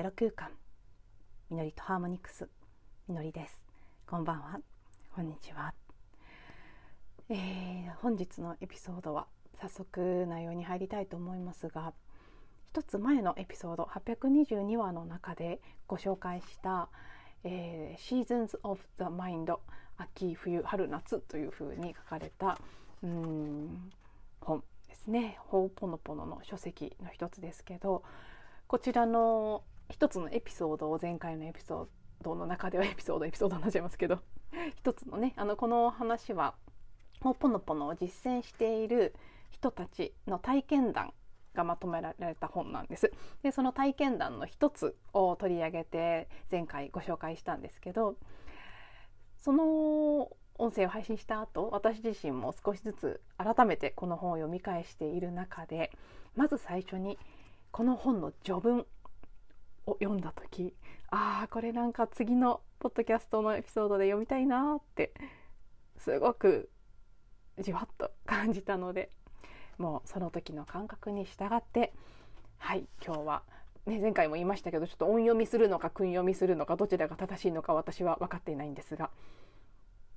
ゼロ空間。みのりとハーモニクス。みのりです。こんばんは。こんにちは、えー、本日のエピソードは早速内容に入りたいと思いますが一つ前のエピソード822話の中でご紹介した「えー、Seasons of the Mind 秋冬春夏」というふうに書かれたうん本ですね「ほうぽのぽの」の書籍の一つですけどこちらの一つのエピソードを前回のエピソードの中ではエピソードエピソードになっちゃいますけど 一つのねあのこの話はほぽのぽのを実践している人たちの体験談がまとめられた本なんです。でその体験談の一つを取り上げて前回ご紹介したんですけどその音声を配信した後私自身も少しずつ改めてこの本を読み返している中でまず最初にこの本の序文を読んだ時ああこれなんか次のポッドキャストのエピソードで読みたいなってすごくじわっと感じたのでもうその時の感覚に従ってはい今日は、ね、前回も言いましたけどちょっと音読みするのか訓読みするのかどちらが正しいのか私は分かっていないんですが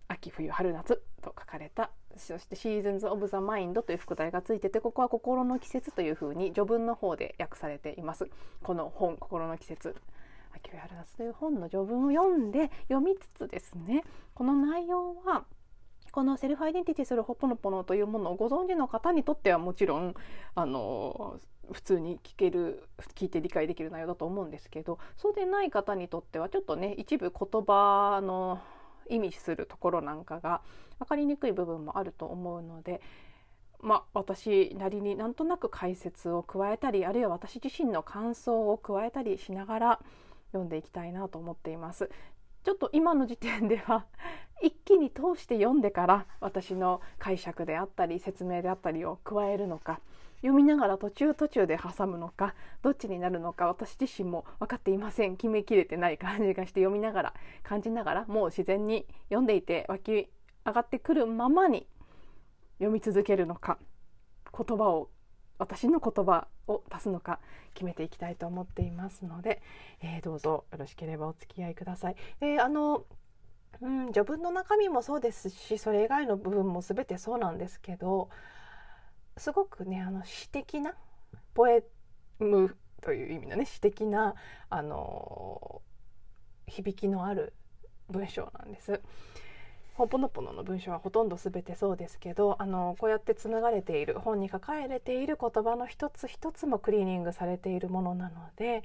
秋冬春夏と書かれたそして「シーズンズ・オブ・ザ・マインド」という副題がついててここは「心の季節」というふうに序文の方で訳されています。この本「心の季節」秋冬春夏という本の序文を読んで読みつつですね。この内容はこのセルフアイデンティティするホポノポノというものをご存知の方にとってはもちろんあの普通に聞ける聞いて理解できる内容だと思うんですけどそうでない方にとってはちょっとね一部言葉の意味するところなんかが分かりにくい部分もあると思うので、まあ、私なりになんとなく解説を加えたりあるいは私自身の感想を加えたりしながら読んでいきたいなと思っています。ちょっと今の時点では 一気に通して読んでから私の解釈であったり説明であったりを加えるのか読みながら途中途中で挟むのかどっちになるのか私自身も分かっていません決めきれてない感じがして読みながら感じながらもう自然に読んでいて湧き上がってくるままに読み続けるのか言葉を私の言葉を足すのか決めていきたいと思っていますので、えー、どうぞよろしければお付き合いください。であのうん、序文の中身もそうですしそれ以外の部分も全てそうなんですけどすごくねあの詩的なポエムという意味のね詩的なあの響きのある文章なんです。ほぽのぽのの文章はほとんど全てそうですけどあのこうやって紡がれている本に書かれている言葉の一つ一つもクリーニングされているものなので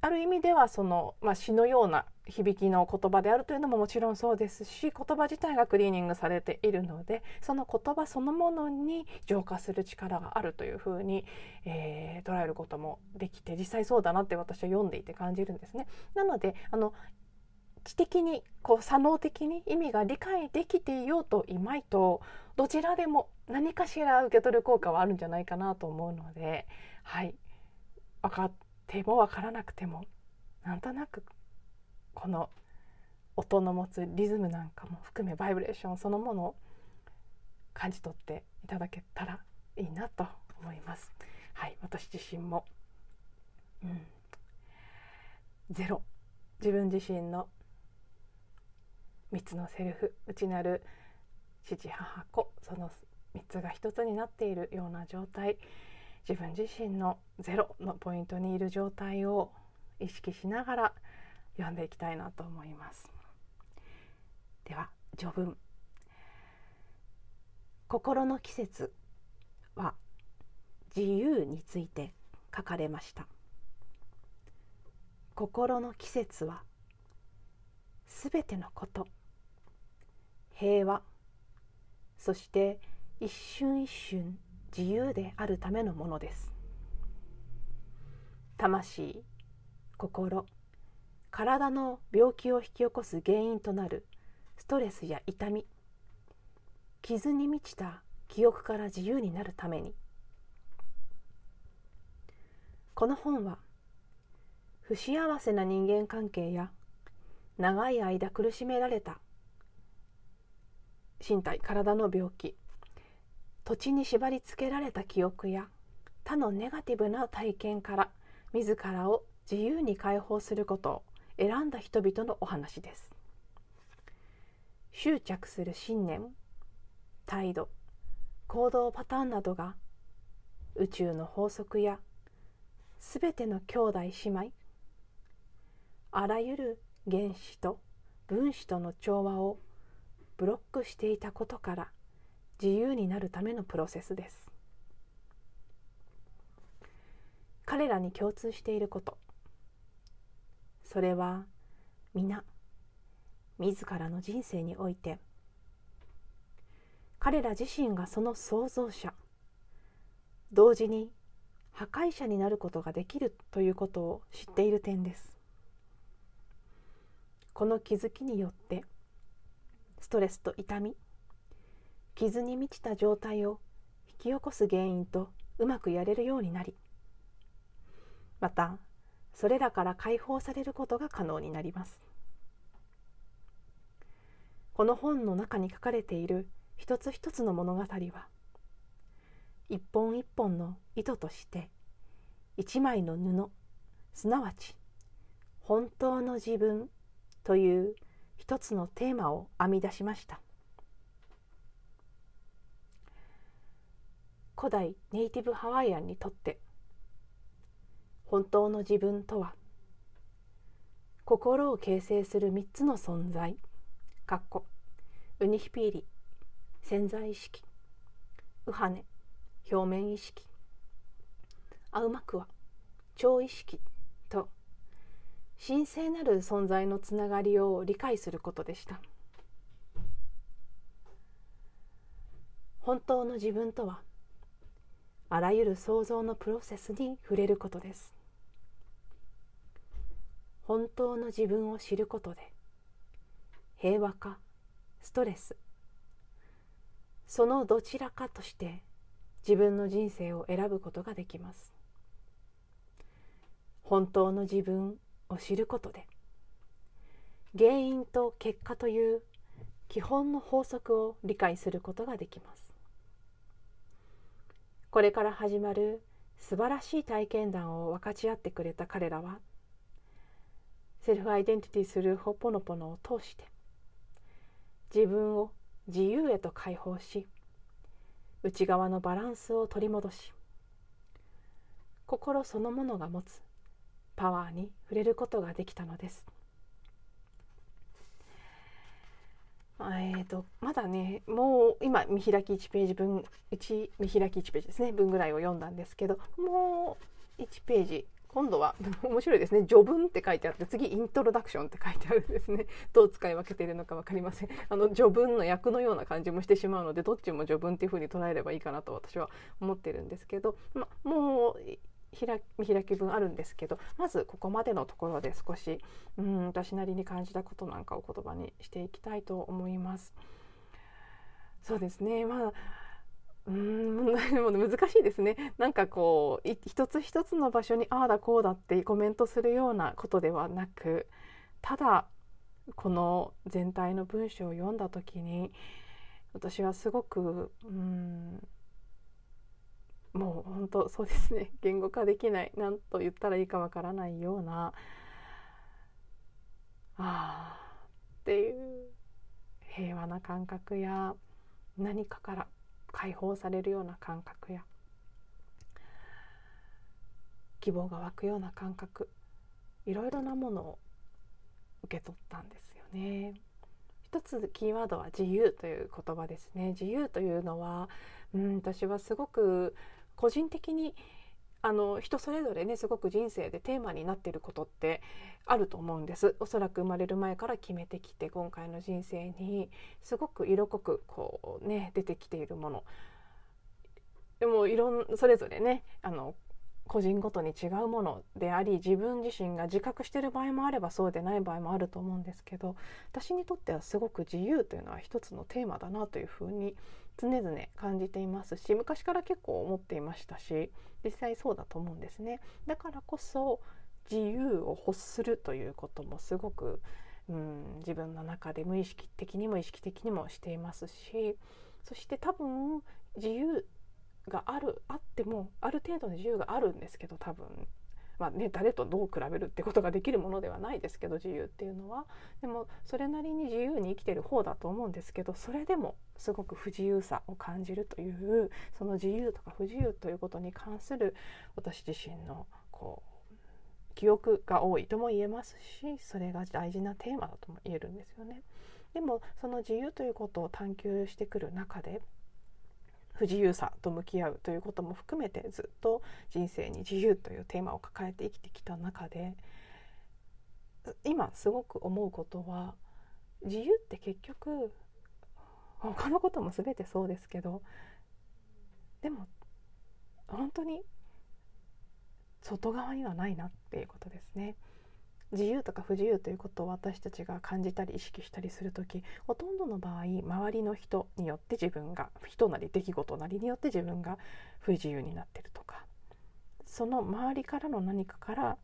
ある意味ではその、まあ、詩のような響きの言葉であるというのももちろんそうですし言葉自体がクリーニングされているのでその言葉そのものに浄化する力があるというふうに、えー、捉えることもできて実際そうだなって私は読んでいて感じるんですね。なのであの知的にこう左脳的に意味が理解できていようといまいとどちらでも何かしら受け取る効果はあるんじゃないかなと思うのではい分かっても分からなくてもなんとなくこの音の持つリズムなんかも含めバイブレーションそのものを感じ取っていただけたらいいなと思います。はい、私自身も、うん、ゼロ。自分自身の3つのセルフ内なる父母子その3つが1つになっているような状態。自分自身のゼロのポイントにいる状態を意識しながら読んでいきたいなと思います。では序文。心の季節は自由について書かれました。心の季節はすべてのこと。平和。そして一瞬一瞬自由であるためのものです。魂心体の病気を引き起こす原因となるストレスや痛み傷に満ちた記憶から自由になるために。この本は不幸せな人間関係や長い間苦しめられた身体体の病気土地に縛り付けられた記憶や他のネガティブな体験から自らを自由に解放することを選んだ人々のお話です。執着する信念態度行動パターンなどが宇宙の法則やすべての兄弟姉妹あらゆる原子と分子との調和をブロックしていたことから自由になるためのプロセスです。彼らに共通していること。それは皆自らの人生において。彼ら自身がその創造者。同時に破壊者になることができるということを知っている点です。この気づきによってストレスと痛み傷に満ちた状態を引き起こす原因とうまくやれるようになりまたそれらから解放されることが可能になります。この本の中に書かれている一つ一つの物語は一本一本の糸として一枚の布すなわち本当の自分という一つのテーマを編み出しました。古代ネイティブハワイアンにとって本当の自分とは心を形成する3つの存在かっこウニヒピーリ潜在意識ウハネ表面意識アウマクワ超意識と神聖なる存在のつながりを理解することでした。本当の自分とはあらゆる創造のプロセスに触れることです。本当の自分を知ることで平和かストレスそのどちらかとして自分の人生を選ぶことができます。本当の自分を知ることで原因と結果という基本の法則を理解することができます。これから始まる素晴らしい体験談を分かち合ってくれた彼らはセルフアイデンティティするホポノポノを通して自分を自由へと解放し内側のバランスを取り戻し心そのものが持つパワーに触れることができたのです。えーと、まだねもう今見開き1ページ分1見開き1ページですね。分ぐらいを読んだんですけどもう1ページ今度は 面白いですね。序文って書いてあって次イントロダクションって書いてあるんですね。どう使い分けているのか分かりません。あの序文の役のような感じもしてしまうのでどっちも序文っていうふうに捉えればいいかなと私は思ってるんですけど、ま、もう開開き文あるんですけどまずここまでのところで少しうん私なりに感じたことなんかを言葉にしていきたいと思います。そうですねまあうん 難しいですねなんかこう一つ一つの場所にああだこうだってコメントするようなことではなくただこの全体の文章を読んだ時に私はすごくうんもう本当そうですね言語化できない何と言ったらいいかわからないようなああっていう平和な感覚や何かから解放されるような感覚や希望が湧くような感覚いろいろなものを受け取ったんですよね。一つキーワードは自由という言葉ですね。自由というのは、うん、私はすごく個人的にあの人それぞれねすごく人生でテーマになっていることってあると思うんです。おそらく生まれる前から決めてきて今回の人生にすごく色濃くこうね出てきているもの。でもいろんそれぞれねあの個人ごとに違うものであり自分自身が自覚してる場合もあればそうでない場合もあると思うんですけど私にとってはすごく自由というのは一つのテーマだなというふうに常々感じていますし昔から結構思っていましたし実際そうだと思うんですね。だからこそ自由を欲するということもすごく、うん、自分の中で無意識的にも意識的にもしていますしそして多分自由があるあってもある程度の自由があるんですけど多分まあね、誰とどう比べるってことができるものではないですけど自由っていうのはでもそれなりに自由に生きてる方だと思うんですけどそれでもすごく不自由さを感じるというその自由とか不自由ということに関する私自身のこう記憶が多いとも言えますしそれが大事なテーマだとも言えるんですよね。でもその自由ということを探求してくる中で不自由さと向き合うということも含めてずっと人生に自由というテーマを抱えて生きてきた中で今すごく思うことは自由って結局他のことも全てそうですけどでも本当に外側にはないなっていうことですね。自由とか不自由ということを私たちが感じたり意識したりする時ほとんどの場合周りの人によって自分が人なり出来事なりによって自分が不自由になってるとか。その周りからの何かから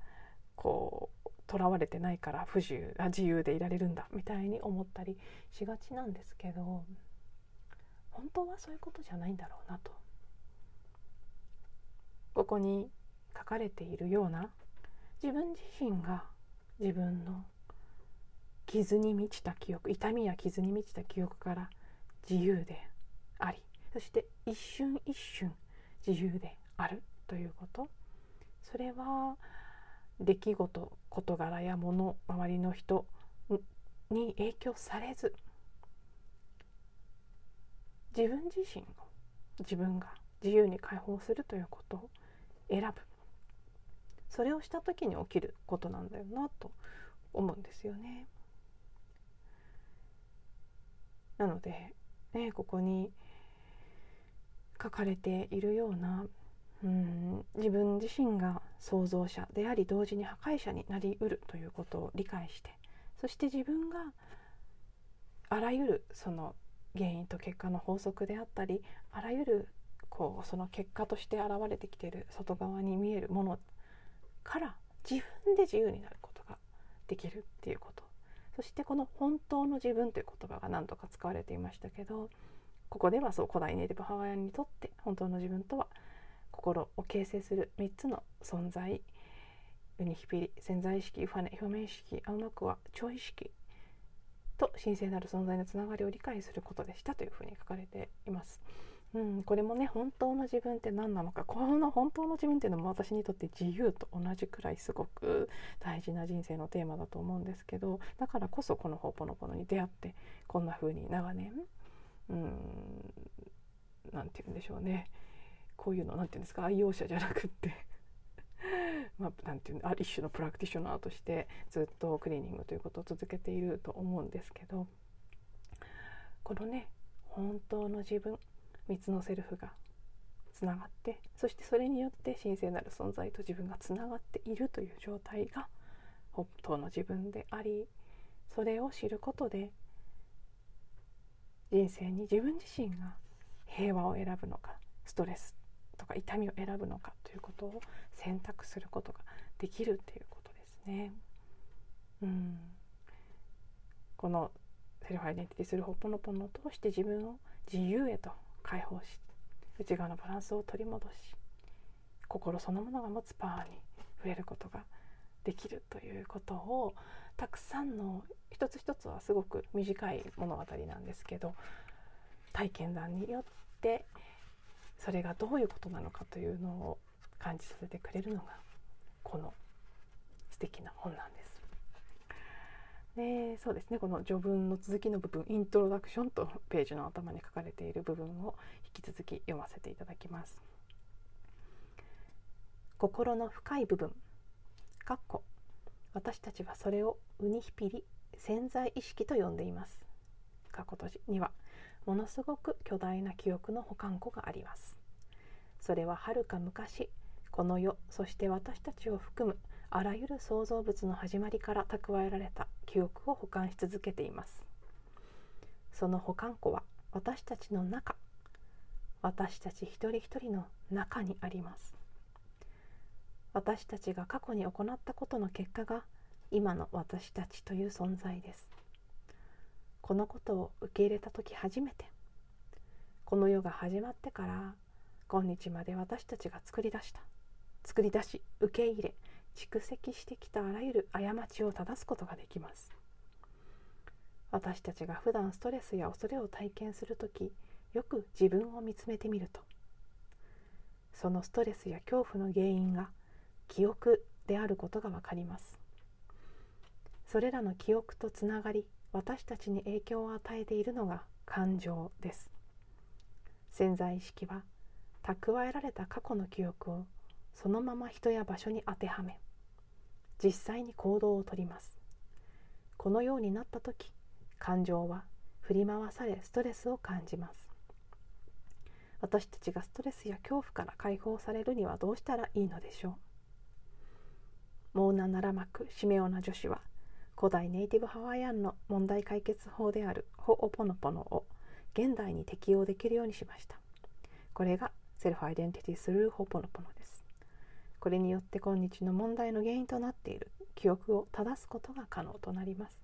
こうとらわれてないから不自由あ自由でいられるんだみたいに思ったりしがちなんですけど本当はそういうことじゃないんだろうなと。ここに書かれているような自分自身が自分の傷に満ちた記憶痛みや傷に満ちた記憶から自由でありそして一瞬一瞬自由であるということ。それは出来事事柄や物周りの人に影響されず自分自身を自分が自由に解放するということを選ぶ。それをした時に起きることなんだよなと思うんですよね。なので、ね、ここに書かれているようなうん自分自身が創造者であり同時に破壊者になりうるということを理解してそして自分があらゆるその原因と結果の法則であったりあらゆるこうその結果として現れてきている外側に見えるものから自分で自由になることができるっていうことそしてこの「本当の自分」という言葉が何度か使われていましたけどここではそう古代ネイティブハワイアンにとって本当の自分とは心を形成する3つの存在ウニヒピリ潜在意識ファネ表面意識青マクは超意識と神聖なる存在のつながりを理解することでしたというふうに書かれています。うん、これもね本当の自分って何なのか。この本当の自分っていうのも私にとって自由と同じくらいすごく大事な人生のテーマだと思うんですけどだからこそこの「ほぽのぽの」に出会ってこんな風に長年うん何て言うんでしょうね。こういうの何て言うんですか。愛用者じゃなくって。まあ、なんていうのある一種のプラクティショナーとしてずっとクリーニングということを続けていると思うんですけどこのね本当の自分3つのセルフがつながってそしてそれによって神聖なる存在と自分がつながっているという状態が本当の自分でありそれを知ることで人生に自分自身が平和を選ぶのかストレスとか痛みを選ぶのかということを選択することができるっていうことですね。うん、このセルフアイデンティティするホッポノポノを通して自分を自由へと解放し内側のバランスを取り戻し心そのものが持つパワーに触れることができるということをたくさんの一つ一つはすごく短い物語なんですけど体験談によってそれがどういうことなのかというのを感じさせてくれるのがこの素敵な本なんです。でそうですね。この序文の続きの部分イントロダクションとページの頭に書かれている部分を引き続き読ませていただきます。心の深い部分かっこ私たちはそれをウニヒピリ潜在意識と呼んでいます。かっこ閉じにはものすごく巨大な記憶の保管庫があります。それははるか昔この世そして私たちを含むあらゆる創造物の始まりから蓄えられた記憶を保管し続けています。その保管庫は私たちの中私たち一人一人の中にあります。私たちが過去に行ったことの結果が今の私たちという存在です。このことを受け入れた時初めてこの世が始まってから今日まで私たちが作り出した作り出し受け入れ蓄積してきたあらゆる過ちを正すことができます。私たちが普段ストレスや恐れを体験する時よく自分を見つめてみると。そのストレスや恐怖の原因が記憶であることがわかります。それらの記憶とつながり私たちに影響を与えているのが感情です。潜在意識は蓄えられた過去の記憶をそのまま人や場所に当てはめ実際に行動をとります。このようになった時感情は振り回されストレスを感じます。私たちがストレスや恐怖から解放されるにはどうしたらいいのでしょう？モーナ・ナラマク・シメオナ女子は古代ネイティブハワイアンの問題解決法であるホオポノポノを現代に適用できるようにしました。これがセルフアイデンティティスルーホポノポノです。これによって今日の問題の原因となっている。記憶を正すことが可能となります。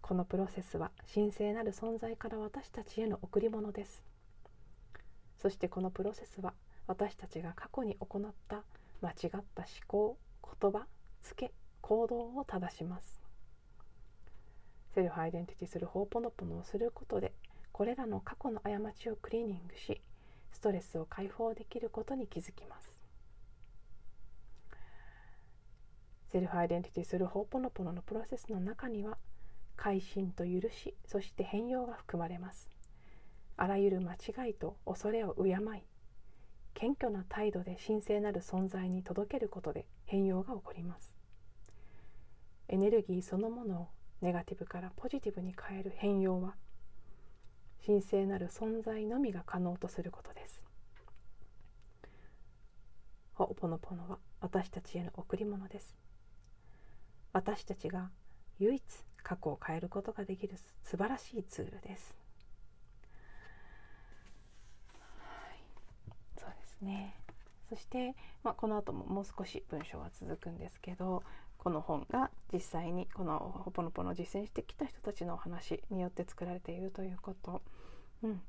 このプロセスは神聖なる存在から私たちへの贈り物です。そしてこのプロセスは私たちが過去に行った間違った思考言葉つけ行動を正します。セルフアイデンティティするホーポノポノをすることでこれらの過去の過ちをクリーニングしストレスを解放できることに気づきます。セルフアイデンティティするホーポノポノのプロセスの中には改心と許しそして変容が含まれます。あらゆる間違いと恐れを敬い謙虚な態度で神聖なる存在に届けることで変容が起こります。エネルギーそのものをネガティブからポジティブに変える変容は神聖なる存在のみが可能とすることです。ホポノポノは私たちへの贈り物です。私たちが唯一過去を変えることができる素晴らしいツールです、はい、そうですね。そして、まあ、この後ももう少し文章は続くんですけどこの本が実際にこのほぽのぽの実践してきた人たちのお話によって作られているということ、うん、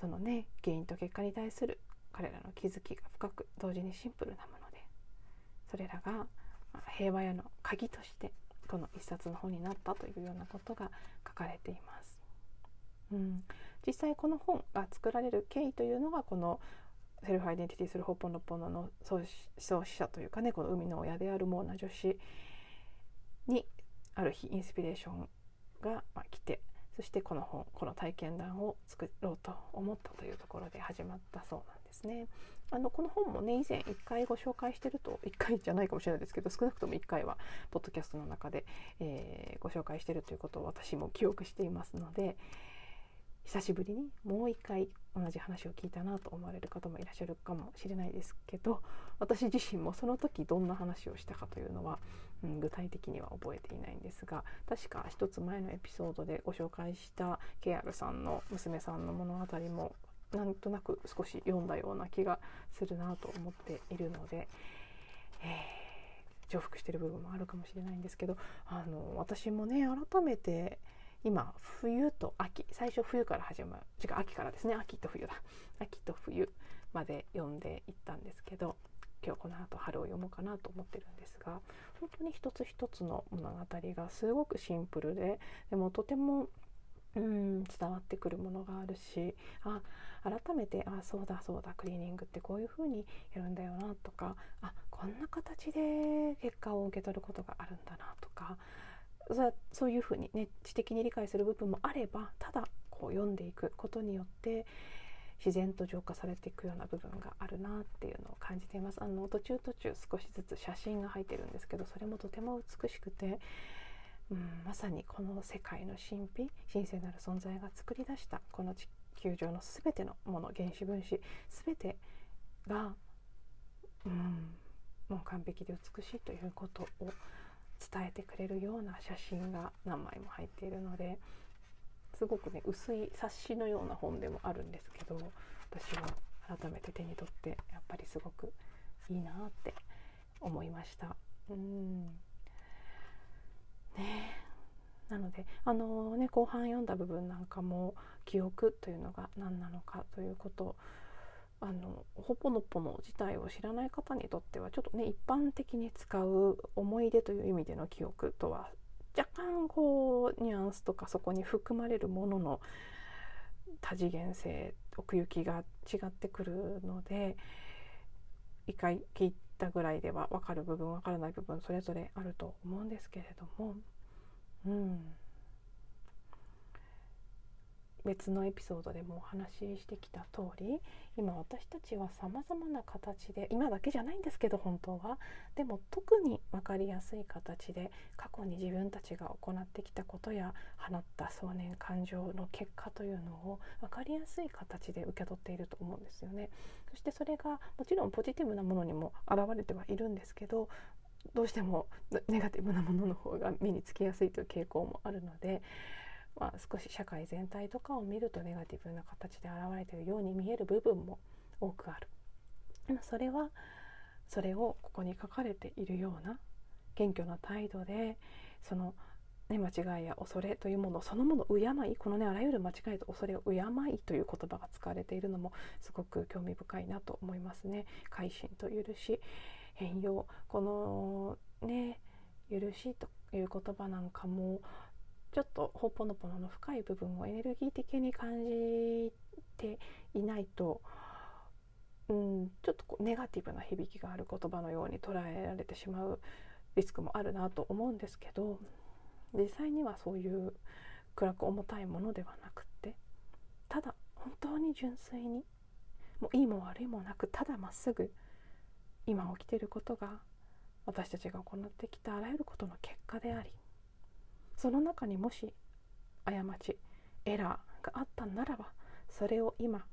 そのね原因と結果に対する彼らの気づきが深く同時にシンプルなものそれらが平和への鍵としてこの一冊の本になったというようなことが書かれています。うん、実際この本が作られる経緯というのがこのセルフアイデンティティするホポノポノの創始者というかねこの海の親であるモーナ女子にある日インスピレーションが、来てそしてこの本この体験談を作ろうと思ったというところで始まったそうなんですね。あのこの本もね以前1回ご紹介してると1回じゃないかもしれないですけど少なくとも1回はポッドキャストの中で、えー、ご紹介してるということを私も記憶していますので久しぶりにもう一回同じ話を聞いたなと思われる方もいらっしゃるかもしれないですけど私自身もその時どんな話をしたかというのは、うん、具体的には覚えていないんですが確か一つ前のエピソードでご紹介したケアルさんの娘さんの物語もなんとなく少し読んだような気がするなと思っているので、えー、重複してる部分もあるかもしれないんですけどあの私もね改めて今冬と秋最初冬から始まる違う秋からですね。秋と冬だ。秋と冬まで読んでいったんですけど今日この後春を読もうかなと思ってるんですが本当に一つ一つの物語がすごくシンプルででもとてもうん伝わってくるものがあるしあ改めてあそうだそうだクリーニングってこういう風にやるんだよなとかあこんな形で結果を受け取ることがあるんだなとかそういうふうにね知的に理解する部分もあればただこう読んでいくことによって自然と浄化されていくような部分があるなっていうのを感じています。あの途中途中少しずつ写真が入ってるんですけどそれもとても美しくて、うん、まさにこの世界の神秘神聖なる存在が作り出したこの地球上の全てのもの原子分子全てが、うん、もう完璧で美しいということを伝えてくれるような写真が何枚も入っているのですごくね薄い冊子のような本でもあるんですけど私は改めて手に取ってやっぱりすごくいいなって思いました。うんね。なのであのね後半読んだ部分なんかも記憶というのが何なのかということあのほぽのぽの自体を知らない方にとってはちょっとね一般的に使う思い出という意味での記憶とは若干こうニュアンスとかそこに含まれるものの多次元性奥行きが違ってくるので一回聞いたぐらいでは分かる部分分からない部分それぞれあると思うんですけれども。うん。別のエピソードでもお話ししてきた通り今私たちはさまざまな形で今だけじゃないんですけど本当はでも特に分かりやすい形で過去に自分たちが行ってきたことや放った想念感情の結果というのを分かりやすい形で受け取っていると思うんですよね。そしてそれがもちろんポジティブなものにも現れてはいるんですけどどうしてもネガティブなものの方が目につきやすいという傾向もあるのでまあ、少し社会全体とかを見るとネガティブな形で現れているように見える部分も多くある。それはそれをここに書かれているような謙虚な態度でその、ね、間違いや恐れというものそのものを敬いこのねあらゆる間違いと恐れを敬いという言葉が使われているのもすごく興味深いなと思いますね。改心と許し変容このね許しという言葉なんかもちょっとほぽのぽのの深い部分をエネルギー的に感じていないと、うん、ちょっとこうネガティブな響きがある言葉のように捉えられてしまうリスクもあるなと思うんですけど実際にはそういう暗く重たいものではなくってただ本当に純粋にもういいも悪いもなくただまっすぐ今起きていることが私たちが行ってきたあらゆることの結果でありその中にもし過ちエラーがあったならばそれを今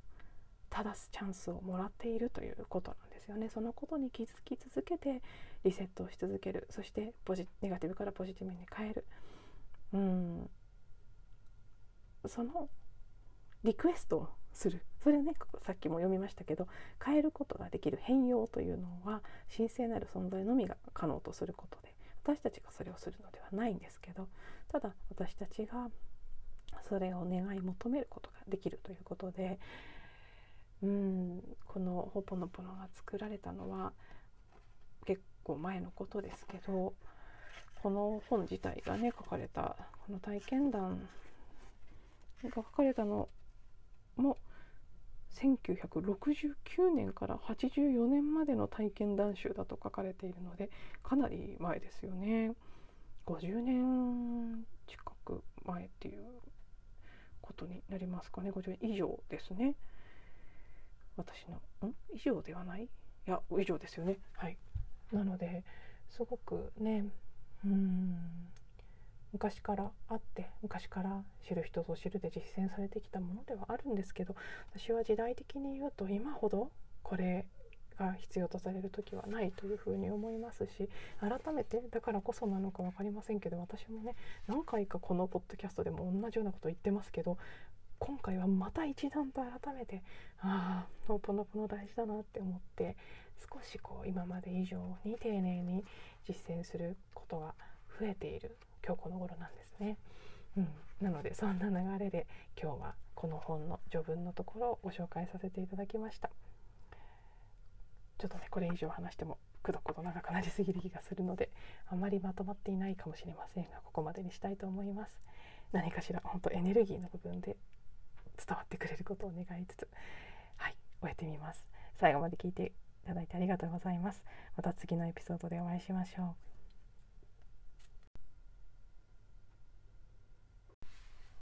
正すチャンスをもらっているということなんですよね。そのことに気づき続けてリセットをし続ける。そしてポジネガティブからポジティブに変える。うん。そのリクエストをする。それねさっきも読みましたけど変えることができる変容というのは神聖なる存在のみが可能とすることで私たちがそれをするのではないんですけどただ私たちがそれを願い求めることができるということでうんこの「ほぽのぽの」が作られたのは結構前のことですけどこの本自体がね書かれたこの体験談が書かれたのも1969年から84年までの体験談集だと書かれているのでかなり前ですよね。50年近く前っていうことになりますかね。50年以上ですね。私のん？以上ではない？いや以上ですよね。はい。なのですごくねうん。昔からあって昔から知る人ぞ知るで実践されてきたものではあるんですけど私は時代的に言うと今ほどこれが必要とされる時はないというふうに思いますし改めてだからこそなのか分かりませんけど私もね何回かこのポッドキャストでも同じようなこと言ってますけど今回はまた一段と改めてああノーポノポノ大事だなって思って少しこう今まで以上に丁寧に実践することが増えている。今日この頃なんですね。うん、なのでそんな流れで今日はこの本の序文のところをご紹介させていただきました。ちょっとねこれ以上話してもくどくど長くなりすぎる気がするのであまりまとまっていないかもしれませんがここまでにしたいと思います。何かしら本当エネルギーの部分で伝わってくれることを願いつつはい終えてみます。最後まで聞いていただいてありがとうございます。また次のエピソードでお会いしましょう。